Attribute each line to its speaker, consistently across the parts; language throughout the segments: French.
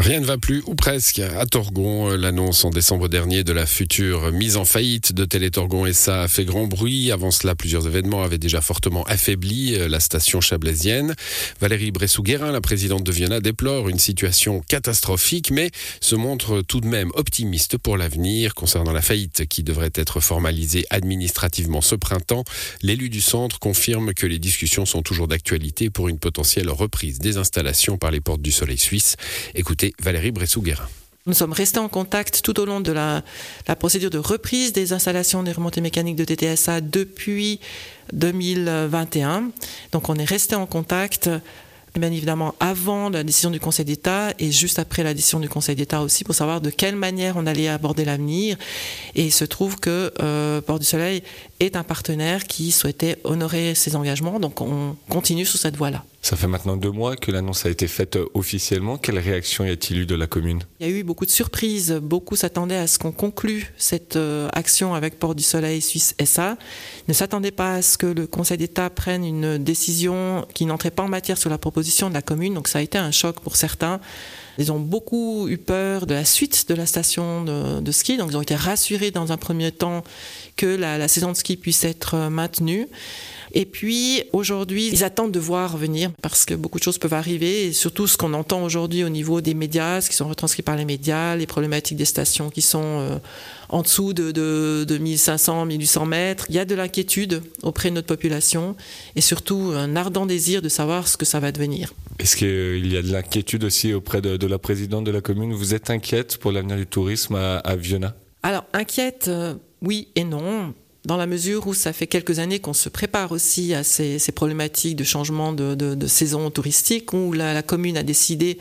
Speaker 1: Rien ne va plus, ou presque. À Torgon, l'annonce en décembre dernier de la future mise en faillite de Télétorgon SA a fait grand bruit. Avant cela, plusieurs événements avaient déjà fortement affaibli euh, la station chablaisienne. Valérie Bressou-Guérin, la présidente de Viena, déplore une situation catastrophique, mais se montre tout de même optimiste pour l'avenir concernant la faillite qui devrait être formalisée administrativement ce printemps. L'élu du centre confirme que les discussions sont toujours d'actualité pour une potentielle reprise des installations par les portes du soleil suisse. Écoutez Valérie Bressou-Guérin.
Speaker 2: Nous sommes restés en contact tout au long de la, la, procédure de reprise des installations des remontées mécaniques de TTSA depuis 2021. Donc on est resté en contact bien évidemment avant la décision du Conseil d'État et juste après la décision du Conseil d'État aussi pour savoir de quelle manière on allait aborder l'avenir. Et il se trouve que euh, Port du Soleil est un partenaire qui souhaitait honorer ses engagements, donc on continue sur cette voie-là.
Speaker 3: Ça fait maintenant deux mois que l'annonce a été faite euh, officiellement. Quelle réaction y a-t-il eu de la commune?
Speaker 2: Il y a eu beaucoup de surprises. Beaucoup s'attendaient à ce qu'on conclue cette euh, action avec Port du Soleil Suisse SA. Ne s'attendaient pas à ce que le Conseil d'État prenne une décision qui n'entrait pas en matière sur la proposition de la commune. Donc ça a été un choc pour certains. Ils ont beaucoup eu peur de la suite de la station de, ski, donc ils ont été rassurés dans un premier temps que la, saison de ski puisse être euh, maintenue. Et puis aujourd'hui, ils attendent de voir venir parce que beaucoup de choses peuvent arriver et surtout ce qu'on entend aujourd'hui au niveau des médias, ce qui sont retranscrits par les médias, les problématiques des stations qui sont euh, en dessous de, de, de 1500, 1800 mètres. Il y a de l'inquiétude auprès de notre population et surtout un ardent désir de savoir ce que ça va devenir.
Speaker 3: Est-ce qu'il y a de l'inquiétude aussi auprès de, de, la présidente de la commune? Vous êtes inquiète pour l'avenir du tourisme à, à Viona?
Speaker 2: Alors, inquiète, euh, oui et non dans la mesure où ça fait quelques années qu'on se prépare aussi à ces, problématiques de changement de, saison touristique, où la, la commune a décidé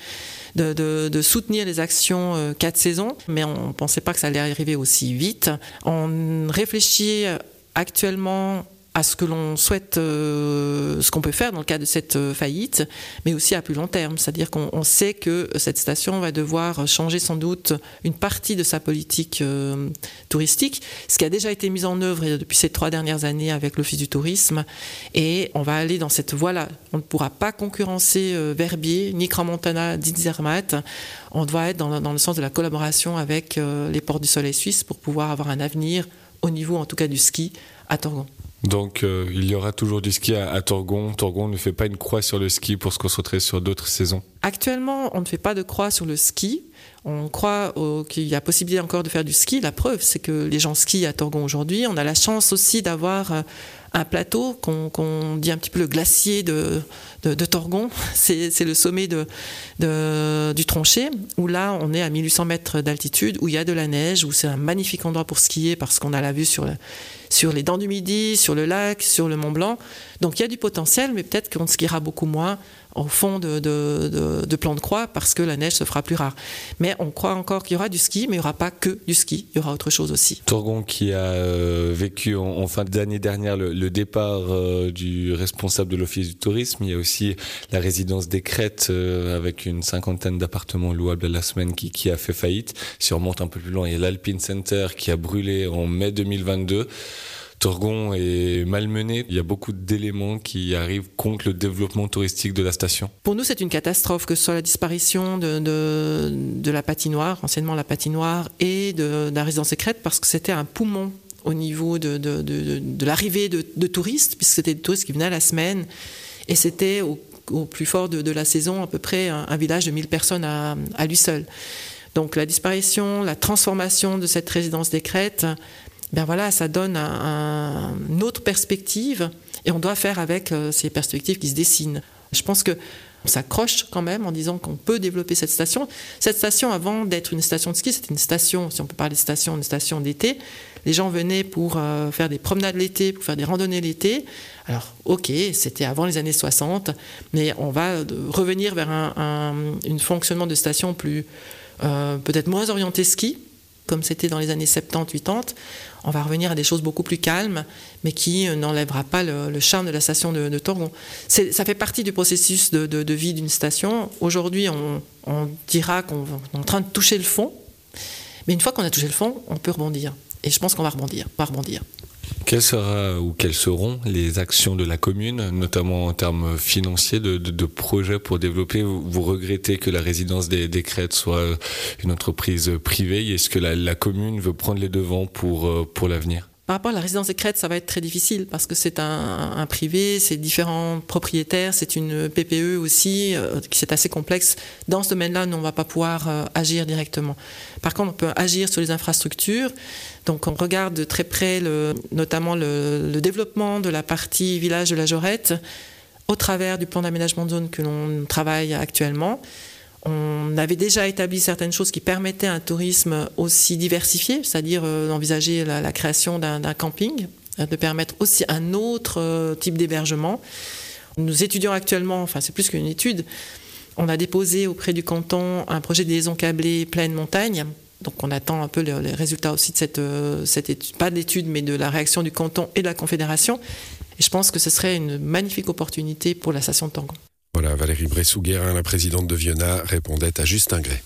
Speaker 2: de, de, soutenir les actions euh, quatre saisons, mais on ne pensait pas que ça allait arriver aussi vite. On réfléchit actuellement à ce que l'on souhaite, euh, ce qu'on peut faire dans le cas de cette euh, faillite, mais aussi à plus long terme. C'est-à-dire qu'on sait que cette station va devoir changer sans doute une partie de sa politique euh, touristique, ce qui a déjà été mis en œuvre depuis ces trois dernières années avec l'Office du tourisme, et on va aller dans cette voie-là. On ne pourra pas concurrencer Verbier, ni Cramontana, ni Zermatt. On doit être dans, dans, le sens de la collaboration avec les ports du soleil suisse pour pouvoir avoir un avenir au niveau en tout cas du ski à Torgon.
Speaker 3: Donc euh, il y aura toujours du ski à, Torgon. Torgon ne fait pas une croix sur le ski pour se concentrer sur d'autres saisons.
Speaker 2: Actuellement, on ne fait pas de croix sur le ski. On croit qu'il y a possibilité encore de faire du ski. La preuve, c'est que les gens skient à Torgon aujourd'hui. On a la chance aussi d'avoir euh, un plateau qu'on qu dit un petit peu le glacier de, Torgon. C'est le sommet de, du Tronchet, où là, on est à 1800 mètres d'altitude, où il y a de la neige, où c'est un magnifique endroit pour skier parce qu'on a la vue sur, sur les dents du Midi, sur le lac, sur le Mont Blanc. Donc il y a du potentiel, mais peut-être qu'on skiera beaucoup moins au fond de, de, plan de croix parce que la neige se fera plus rare. Mais on croit encore qu'il y aura du ski, mais il n'y aura pas que du ski, il y aura autre chose aussi.
Speaker 3: Torgon qui a euh, vécu en, fin d'année dernière le, départ euh, du responsable de l'Office du tourisme, il y a aussi la résidence des Crêtes euh, avec une cinquantaine d'appartements louables à la semaine qui, a fait faillite. Si on remonte un peu plus loin, il y a l'Alpine Center qui a brûlé en mai 2022. Torgon est malmené. Il y a beaucoup d'éléments qui arrivent contre le développement touristique de la station.
Speaker 2: Pour nous, c'est une catastrophe que ce soit la disparition de, la patinoire, anciennement la patinoire, et de, de résidence secrète, parce que c'était un poumon au niveau de, de, l'arrivée de, touristes, puisque c'était des touristes qui venaient à la semaine, et c'était au, au, plus fort de, la saison à peu près un, village de 1000 personnes à, lui seul. Donc la disparition, la transformation de cette résidence des crêtes ben voilà, ça donne un, une autre perspective et on doit faire avec euh, ces perspectives qui se dessinent. Je pense que on s'accroche quand même en disant qu'on peut développer cette station. Cette station, avant d'être une station de ski, c'était une station, si on peut parler de station, une station d'été. Les gens venaient pour euh, faire des promenades l'été, pour faire des randonnées l'été. Alors, ok, c'était avant les années 60, mais on va revenir vers un, un, un fonctionnement de station plus, euh, peut-être moins orienté ski, comme c'était dans les années 70-80, on va revenir à des choses beaucoup plus calmes, mais qui n'enlèvera pas le, charme de la station de, de Torgon. Ça fait partie du processus de, vie d'une station. Aujourd'hui, on, on, dira qu'on est en train de toucher le fond, mais une fois qu'on a touché le fond, on peut rebondir. Et je pense qu'on va rebondir, va rebondir.
Speaker 3: Quelles sera ou quelles seront les actions de la commune, notamment en termes financiers de, projets pour développer? Vous, regrettez que la résidence des, des Crêtes soit une entreprise privée. Est-ce que la, la commune veut prendre les devants pour, pour l'avenir?
Speaker 2: Par rapport à la résidence des Crêtes, ça va être très difficile parce que c'est un, privé, c'est différents propriétaires, c'est une PPE aussi, euh, c'est assez complexe. Dans ce domaine-là, on ne va pas pouvoir euh, agir directement. Par contre, on peut agir sur les infrastructures. Donc, on regarde de très près, notamment le, le, développement de la partie village de la Jorette au travers du plan d'aménagement de zone que l'on travaille actuellement. On avait déjà établi certaines choses qui permettaient un tourisme aussi diversifié, c'est-à-dire euh, d'envisager la, création d'un camping, euh, de permettre aussi un autre euh, type d'hébergement. Nous étudions actuellement, enfin c'est plus qu'une étude, on a déposé auprès du canton un projet de liaison câblée pleine montagne. Donc on attend un peu les, résultats aussi de cette, cette étude, pas d'étude, mais de la réaction du canton et de la Confédération. Et je pense que ce serait une magnifique opportunité pour la station de Tangon.
Speaker 1: Voilà, Valérie Bressou-Guérin, la présidente de Viona, répondait à Justin Gray.